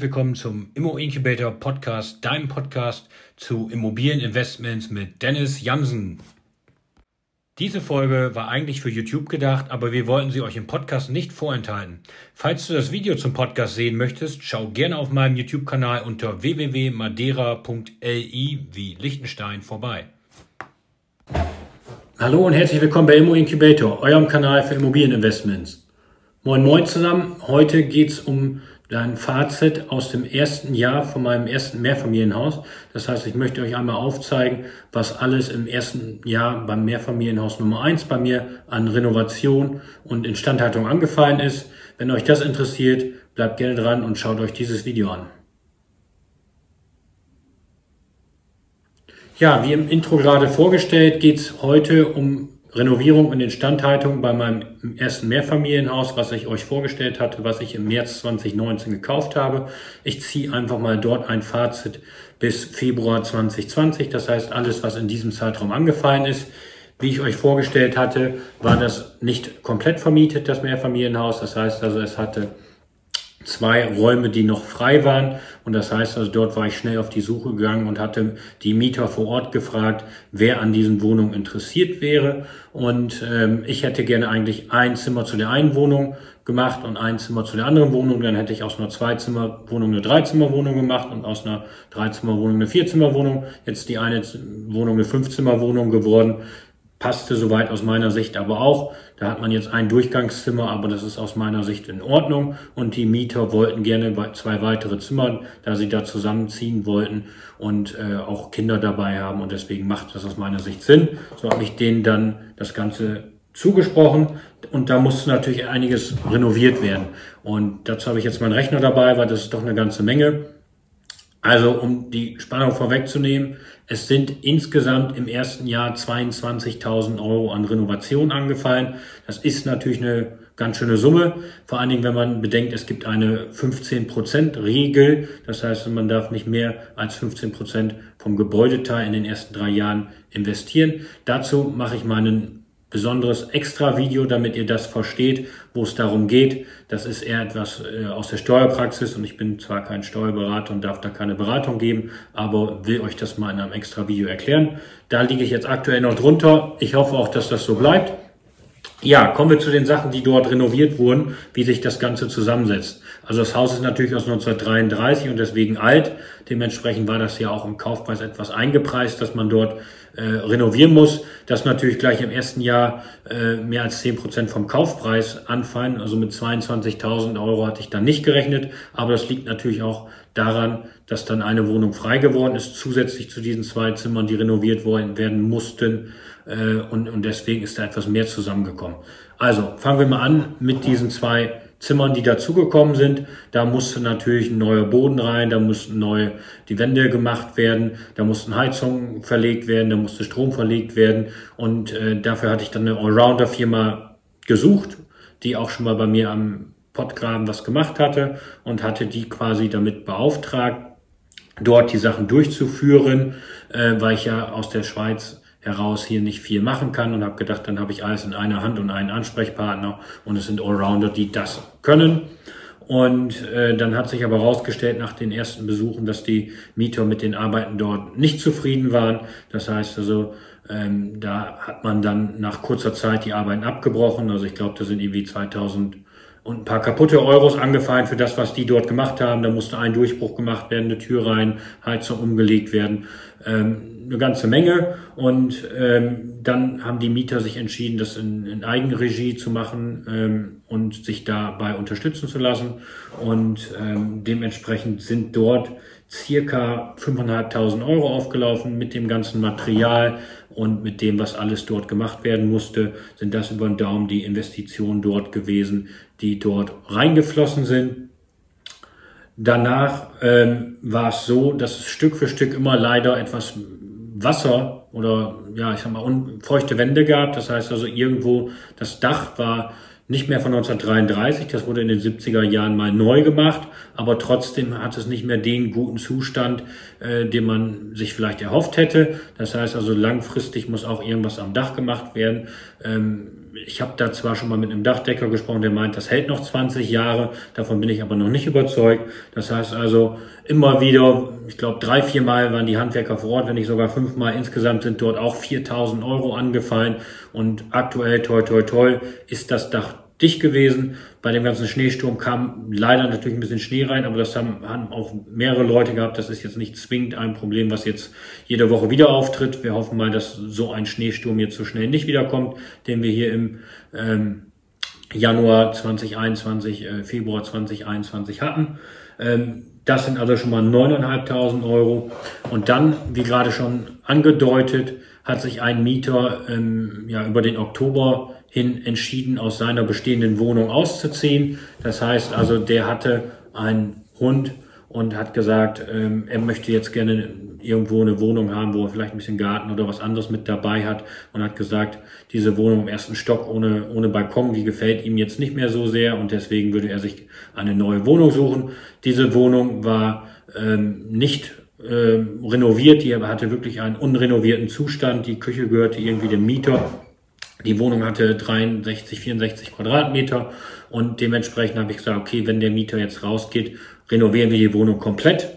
Herzlich willkommen zum Immo Incubator Podcast, deinem Podcast zu Immobilieninvestments mit Dennis Jansen. Diese Folge war eigentlich für YouTube gedacht, aber wir wollten sie euch im Podcast nicht vorenthalten. Falls du das Video zum Podcast sehen möchtest, schau gerne auf meinem YouTube-Kanal unter www.madeira.li wie Liechtenstein vorbei. Hallo und herzlich willkommen bei Immo Incubator, eurem Kanal für Immobilieninvestments. Moin Moin zusammen, heute geht es um ein Fazit aus dem ersten Jahr von meinem ersten Mehrfamilienhaus. Das heißt, ich möchte euch einmal aufzeigen, was alles im ersten Jahr beim Mehrfamilienhaus Nummer eins bei mir an Renovation und Instandhaltung angefallen ist. Wenn euch das interessiert, bleibt gerne dran und schaut euch dieses Video an. Ja, wie im Intro gerade vorgestellt, geht es heute um Renovierung und Instandhaltung bei meinem ersten Mehrfamilienhaus, was ich euch vorgestellt hatte, was ich im März 2019 gekauft habe. Ich ziehe einfach mal dort ein Fazit bis Februar 2020. Das heißt, alles, was in diesem Zeitraum angefallen ist. Wie ich euch vorgestellt hatte, war das nicht komplett vermietet, das Mehrfamilienhaus. Das heißt also, es hatte zwei Räume, die noch frei waren. Und das heißt also, dort war ich schnell auf die Suche gegangen und hatte die Mieter vor Ort gefragt, wer an diesen Wohnungen interessiert wäre. Und ähm, ich hätte gerne eigentlich ein Zimmer zu der einen Wohnung gemacht und ein Zimmer zu der anderen Wohnung. Dann hätte ich aus einer Zweizimmerwohnung eine Dreizimmerwohnung gemacht und aus einer Dreizimmerwohnung eine Vierzimmerwohnung. Jetzt die eine Wohnung eine Fünfzimmerwohnung geworden passte soweit aus meiner Sicht aber auch. Da hat man jetzt ein Durchgangszimmer, aber das ist aus meiner Sicht in Ordnung. Und die Mieter wollten gerne zwei weitere Zimmer, da sie da zusammenziehen wollten und äh, auch Kinder dabei haben. Und deswegen macht das aus meiner Sicht Sinn. So habe ich denen dann das Ganze zugesprochen und da musste natürlich einiges renoviert werden. Und dazu habe ich jetzt meinen Rechner dabei, weil das ist doch eine ganze Menge. Also um die Spannung vorwegzunehmen, es sind insgesamt im ersten Jahr 22.000 Euro an Renovation angefallen. Das ist natürlich eine ganz schöne Summe. Vor allen Dingen, wenn man bedenkt, es gibt eine 15% Regel. Das heißt, man darf nicht mehr als 15% vom Gebäudeteil in den ersten drei Jahren investieren. Dazu mache ich meinen besonderes Extra-Video, damit ihr das versteht, wo es darum geht. Das ist eher etwas äh, aus der Steuerpraxis und ich bin zwar kein Steuerberater und darf da keine Beratung geben, aber will euch das mal in einem Extra-Video erklären. Da liege ich jetzt aktuell noch drunter. Ich hoffe auch, dass das so bleibt. Ja, kommen wir zu den Sachen, die dort renoviert wurden, wie sich das Ganze zusammensetzt. Also das Haus ist natürlich aus 1933 und deswegen alt. Dementsprechend war das ja auch im Kaufpreis etwas eingepreist, dass man dort äh, renovieren muss. Das natürlich gleich im ersten Jahr äh, mehr als zehn Prozent vom Kaufpreis anfallen. Also mit 22.000 Euro hatte ich dann nicht gerechnet. Aber das liegt natürlich auch daran, dass dann eine Wohnung frei geworden ist, zusätzlich zu diesen zwei Zimmern, die renoviert worden werden mussten. Äh, und, und deswegen ist da etwas mehr zusammengekommen. Also fangen wir mal an mit diesen zwei Zimmern, die dazugekommen sind. Da musste natürlich ein neuer Boden rein, da mussten neue die Wände gemacht werden, da mussten Heizungen verlegt werden, da musste Strom verlegt werden und äh, dafür hatte ich dann eine Allrounder-Firma gesucht, die auch schon mal bei mir am Pottgraben was gemacht hatte und hatte die quasi damit beauftragt, dort die Sachen durchzuführen, äh, weil ich ja aus der Schweiz heraus hier nicht viel machen kann und habe gedacht, dann habe ich alles in einer Hand und einen Ansprechpartner und es sind Allrounder, die das können. Und äh, dann hat sich aber herausgestellt nach den ersten Besuchen, dass die Mieter mit den Arbeiten dort nicht zufrieden waren. Das heißt also, ähm, da hat man dann nach kurzer Zeit die Arbeiten abgebrochen. Also ich glaube, da sind irgendwie 2000 und ein paar kaputte Euros angefallen für das, was die dort gemacht haben. Da musste ein Durchbruch gemacht werden, eine Tür rein, Heizung umgelegt werden, ähm, eine ganze Menge. Und ähm, dann haben die Mieter sich entschieden, das in, in Eigenregie zu machen ähm, und sich dabei unterstützen zu lassen. Und ähm, dementsprechend sind dort circa 5.500 Euro aufgelaufen mit dem ganzen Material und mit dem, was alles dort gemacht werden musste, sind das über den Daumen die Investitionen dort gewesen, die dort reingeflossen sind. Danach ähm, war es so, dass es Stück für Stück immer leider etwas Wasser oder ja, ich sag mal, feuchte Wände gab. Das heißt also irgendwo das Dach war nicht mehr von 1933, das wurde in den 70er Jahren mal neu gemacht, aber trotzdem hat es nicht mehr den guten Zustand, äh, den man sich vielleicht erhofft hätte. Das heißt also langfristig muss auch irgendwas am Dach gemacht werden. Ähm, ich habe da zwar schon mal mit einem Dachdecker gesprochen, der meint, das hält noch 20 Jahre, davon bin ich aber noch nicht überzeugt. Das heißt also immer wieder, ich glaube drei, vier Mal waren die Handwerker vor Ort, wenn nicht sogar fünfmal. Insgesamt sind dort auch 4000 Euro angefallen und aktuell, toi, toi, toi, ist das Dach dicht gewesen. Bei dem ganzen Schneesturm kam leider natürlich ein bisschen Schnee rein, aber das haben, haben auch mehrere Leute gehabt. Das ist jetzt nicht zwingend ein Problem, was jetzt jede Woche wieder auftritt. Wir hoffen mal, dass so ein Schneesturm jetzt so schnell nicht wiederkommt, den wir hier im ähm, Januar 2021, äh, Februar 2021 hatten. Ähm, das sind also schon mal 9.500 Euro. Und dann, wie gerade schon angedeutet, hat sich ein Mieter ähm, ja, über den Oktober hin entschieden, aus seiner bestehenden Wohnung auszuziehen. Das heißt also, der hatte einen Hund und hat gesagt, ähm, er möchte jetzt gerne irgendwo eine Wohnung haben, wo er vielleicht ein bisschen Garten oder was anderes mit dabei hat und hat gesagt, diese Wohnung im ersten Stock ohne, ohne Balkon, die gefällt ihm jetzt nicht mehr so sehr und deswegen würde er sich eine neue Wohnung suchen. Diese Wohnung war ähm, nicht äh, renoviert, die hatte wirklich einen unrenovierten Zustand. Die Küche gehörte irgendwie dem Mieter. Die Wohnung hatte 63, 64 Quadratmeter und dementsprechend habe ich gesagt, okay, wenn der Mieter jetzt rausgeht, renovieren wir die Wohnung komplett.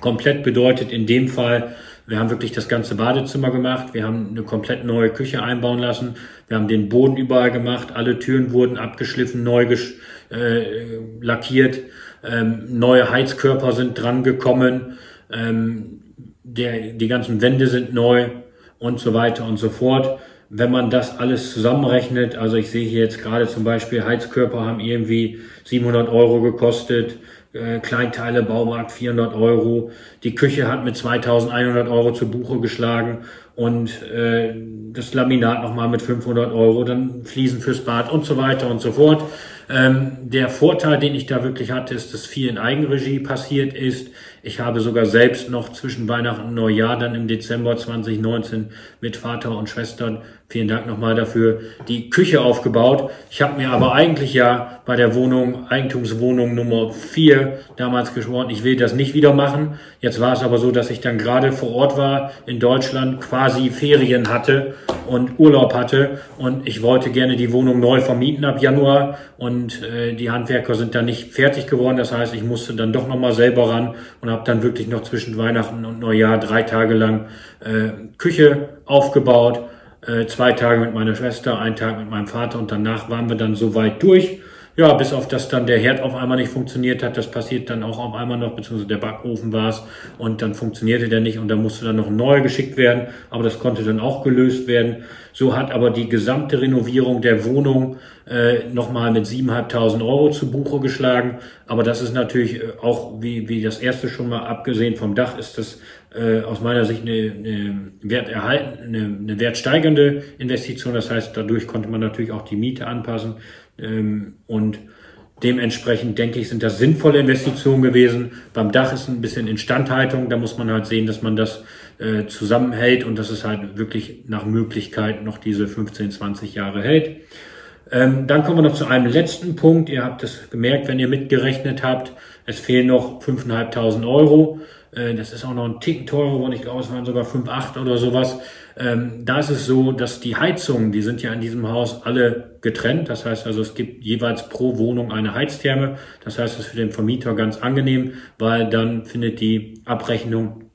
Komplett bedeutet in dem Fall, wir haben wirklich das ganze Badezimmer gemacht, wir haben eine komplett neue Küche einbauen lassen, wir haben den Boden überall gemacht, alle Türen wurden abgeschliffen, neu äh, lackiert, ähm, neue Heizkörper sind dran gekommen, ähm, der, die ganzen Wände sind neu und so weiter und so fort. Wenn man das alles zusammenrechnet, also ich sehe hier jetzt gerade zum Beispiel Heizkörper haben irgendwie 700 Euro gekostet, äh, Kleinteile Baumarkt 400 Euro, die Küche hat mit 2100 Euro zu Buche geschlagen und äh, das Laminat nochmal mit 500 Euro, dann Fliesen fürs Bad und so weiter und so fort. Ähm, der Vorteil, den ich da wirklich hatte, ist, dass viel in Eigenregie passiert ist. Ich habe sogar selbst noch zwischen Weihnachten und Neujahr dann im Dezember 2019 mit Vater und Schwestern, vielen Dank nochmal dafür, die Küche aufgebaut. Ich habe mir aber eigentlich ja bei der Wohnung, Eigentumswohnung Nummer 4 damals geschworen, ich will das nicht wieder machen. Jetzt war es aber so, dass ich dann gerade vor Ort war in Deutschland, quasi Ferien hatte und Urlaub hatte und ich wollte gerne die Wohnung neu vermieten ab Januar und äh, die Handwerker sind dann nicht fertig geworden. Das heißt, ich musste dann doch nochmal selber ran und habe dann wirklich noch zwischen Weihnachten und Neujahr drei Tage lang äh, Küche aufgebaut äh, zwei Tage mit meiner Schwester, einen Tag mit meinem Vater und danach waren wir dann so weit durch. Ja, bis auf das dann der Herd auf einmal nicht funktioniert hat. Das passiert dann auch auf einmal noch, beziehungsweise der Backofen war es und dann funktionierte der nicht und dann musste dann noch neuer geschickt werden. Aber das konnte dann auch gelöst werden. So hat aber die gesamte Renovierung der Wohnung äh, nochmal mit 7.500 Euro zu Buche geschlagen. Aber das ist natürlich äh, auch, wie, wie das erste schon mal abgesehen vom Dach, ist das äh, aus meiner Sicht eine, eine werterhalten, eine, eine wertsteigernde Investition. Das heißt, dadurch konnte man natürlich auch die Miete anpassen. Ähm, und dementsprechend denke ich, sind das sinnvolle Investitionen gewesen. Beim Dach ist ein bisschen Instandhaltung. Da muss man halt sehen, dass man das äh, zusammenhält und dass es halt wirklich nach Möglichkeit noch diese 15, 20 Jahre hält. Ähm, dann kommen wir noch zu einem letzten Punkt. Ihr habt es gemerkt, wenn ihr mitgerechnet habt. Es fehlen noch 5.500 Euro. Äh, das ist auch noch ein Ticken teurer geworden. Ich glaube, es waren sogar 5,8 oder sowas. Ähm, da ist es so, dass die Heizungen, die sind ja in diesem Haus alle getrennt. Das heißt also, es gibt jeweils pro Wohnung eine Heiztherme. Das heißt, es ist für den Vermieter ganz angenehm, weil dann findet die Abrechnung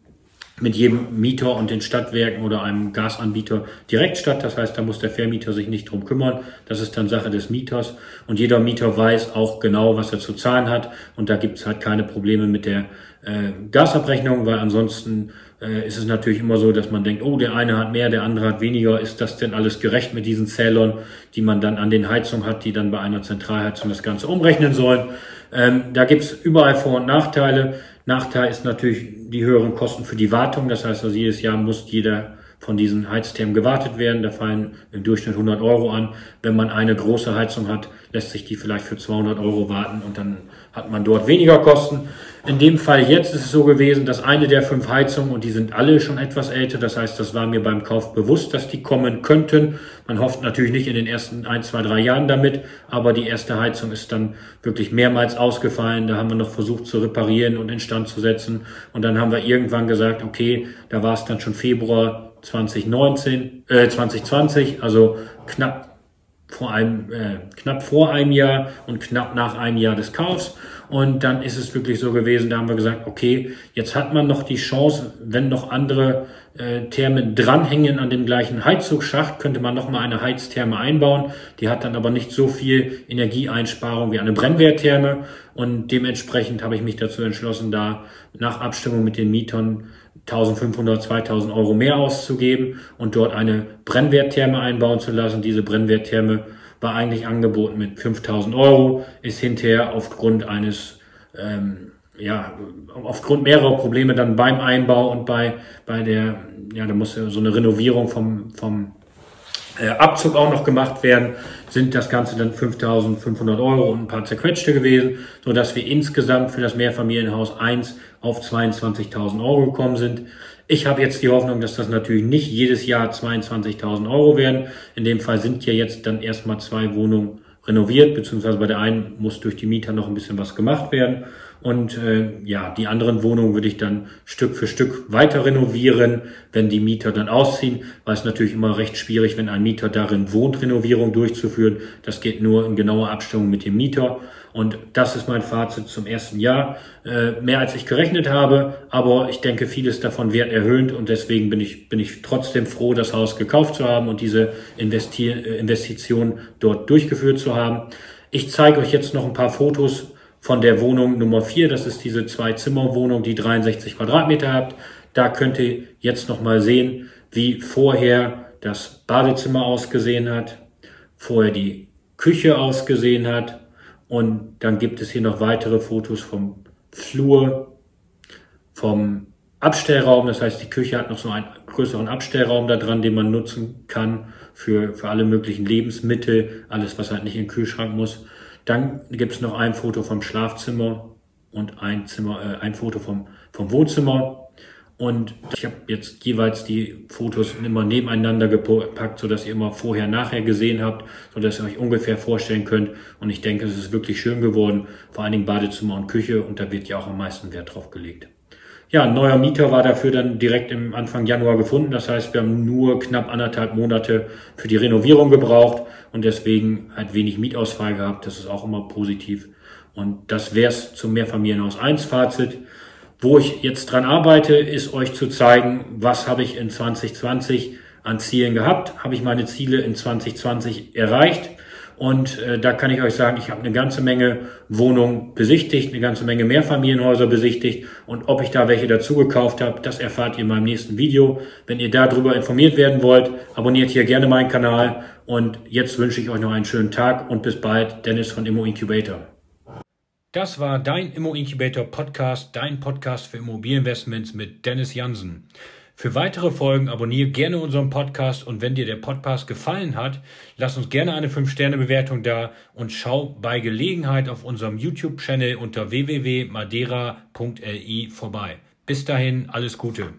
mit jedem Mieter und den Stadtwerken oder einem Gasanbieter direkt statt. Das heißt, da muss der Vermieter sich nicht drum kümmern. Das ist dann Sache des Mieters. Und jeder Mieter weiß auch genau, was er zu zahlen hat. Und da gibt es halt keine Probleme mit der äh, Gasabrechnung, weil ansonsten äh, ist es natürlich immer so, dass man denkt, oh, der eine hat mehr, der andere hat weniger. Ist das denn alles gerecht mit diesen Zählern, die man dann an den Heizungen hat, die dann bei einer Zentralheizung das Ganze umrechnen sollen? Ähm, da gibt's überall Vor- und Nachteile. Nachteil ist natürlich die höheren Kosten für die Wartung. Das heißt also, jedes Jahr muss jeder von diesen Heizthermen gewartet werden. Da fallen im Durchschnitt 100 Euro an. Wenn man eine große Heizung hat, lässt sich die vielleicht für 200 Euro warten und dann hat man dort weniger Kosten. In dem Fall jetzt ist es so gewesen, dass eine der fünf Heizungen, und die sind alle schon etwas älter, das heißt, das war mir beim Kauf bewusst, dass die kommen könnten. Man hofft natürlich nicht in den ersten ein, zwei, drei Jahren damit, aber die erste Heizung ist dann wirklich mehrmals ausgefallen. Da haben wir noch versucht zu reparieren und instand zu setzen. Und dann haben wir irgendwann gesagt, okay, da war es dann schon Februar 2019, äh, 2020, also knapp vor einem, äh, knapp vor einem Jahr und knapp nach einem Jahr des Kaufs. Und dann ist es wirklich so gewesen, da haben wir gesagt, okay, jetzt hat man noch die Chance, wenn noch andere äh, Thermen dranhängen an dem gleichen Heizungsschacht, könnte man noch mal eine Heiztherme einbauen. Die hat dann aber nicht so viel Energieeinsparung wie eine Brennwerttherme. Und dementsprechend habe ich mich dazu entschlossen, da nach Abstimmung mit den Mietern 1500, 2000 Euro mehr auszugeben und dort eine Brennwerttherme einbauen zu lassen. Diese Brennwerttherme war eigentlich angeboten mit 5000 Euro, ist hinterher aufgrund eines, ähm, ja, aufgrund mehrerer Probleme dann beim Einbau und bei, bei der, ja, da muss so eine Renovierung vom, vom Abzug auch noch gemacht werden, sind das Ganze dann 5.500 Euro und ein paar zerquetschte gewesen, so dass wir insgesamt für das Mehrfamilienhaus 1 auf 22.000 Euro gekommen sind. Ich habe jetzt die Hoffnung, dass das natürlich nicht jedes Jahr 22.000 Euro werden. In dem Fall sind ja jetzt dann erstmal zwei Wohnungen renoviert, beziehungsweise bei der einen muss durch die Mieter noch ein bisschen was gemacht werden. Und äh, ja, die anderen Wohnungen würde ich dann Stück für Stück weiter renovieren, wenn die Mieter dann ausziehen, weil es natürlich immer recht schwierig, wenn ein Mieter darin wohnt, Renovierung durchzuführen. Das geht nur in genauer Abstimmung mit dem Mieter. Und das ist mein Fazit zum ersten Jahr. Äh, mehr als ich gerechnet habe, aber ich denke, vieles davon wird erhöht und deswegen bin ich, bin ich trotzdem froh, das Haus gekauft zu haben und diese Investi äh, Investition dort durchgeführt zu haben. Ich zeige euch jetzt noch ein paar Fotos von der Wohnung Nummer 4. Das ist diese Zwei-Zimmer-Wohnung, die 63 Quadratmeter hat. Da könnt ihr jetzt noch mal sehen, wie vorher das Badezimmer ausgesehen hat, vorher die Küche ausgesehen hat und dann gibt es hier noch weitere Fotos vom Flur, vom Abstellraum. Das heißt, die Küche hat noch so einen größeren Abstellraum da dran, den man nutzen kann für, für alle möglichen Lebensmittel, alles, was halt nicht in den Kühlschrank muss. Dann gibt es noch ein Foto vom Schlafzimmer und ein Zimmer, äh, ein Foto vom, vom Wohnzimmer. Und ich habe jetzt jeweils die Fotos immer nebeneinander gepackt, so dass ihr immer vorher, nachher gesehen habt, so dass ihr euch ungefähr vorstellen könnt. Und ich denke, es ist wirklich schön geworden, vor allen Dingen Badezimmer und Küche. Und da wird ja auch am meisten Wert drauf gelegt. Ja, ein neuer Mieter war dafür dann direkt im Anfang Januar gefunden. Das heißt, wir haben nur knapp anderthalb Monate für die Renovierung gebraucht und deswegen halt wenig Mietausfall gehabt. Das ist auch immer positiv. Und das wär's zum Mehrfamilienhaus 1 Fazit. Wo ich jetzt dran arbeite, ist euch zu zeigen, was habe ich in 2020 an Zielen gehabt. Habe ich meine Ziele in 2020 erreicht? Und äh, da kann ich euch sagen, ich habe eine ganze Menge Wohnungen besichtigt, eine ganze Menge Mehrfamilienhäuser besichtigt. Und ob ich da welche dazu gekauft habe, das erfahrt ihr in meinem nächsten Video. Wenn ihr darüber informiert werden wollt, abonniert hier gerne meinen Kanal. Und jetzt wünsche ich euch noch einen schönen Tag und bis bald. Dennis von Immo Incubator. Das war dein Immo Incubator Podcast, dein Podcast für Immobilieninvestments mit Dennis Jansen. Für weitere Folgen abonniere gerne unseren Podcast und wenn dir der Podcast gefallen hat, lass uns gerne eine 5-Sterne-Bewertung da und schau bei Gelegenheit auf unserem YouTube-Channel unter www.madeira.li vorbei. Bis dahin, alles Gute.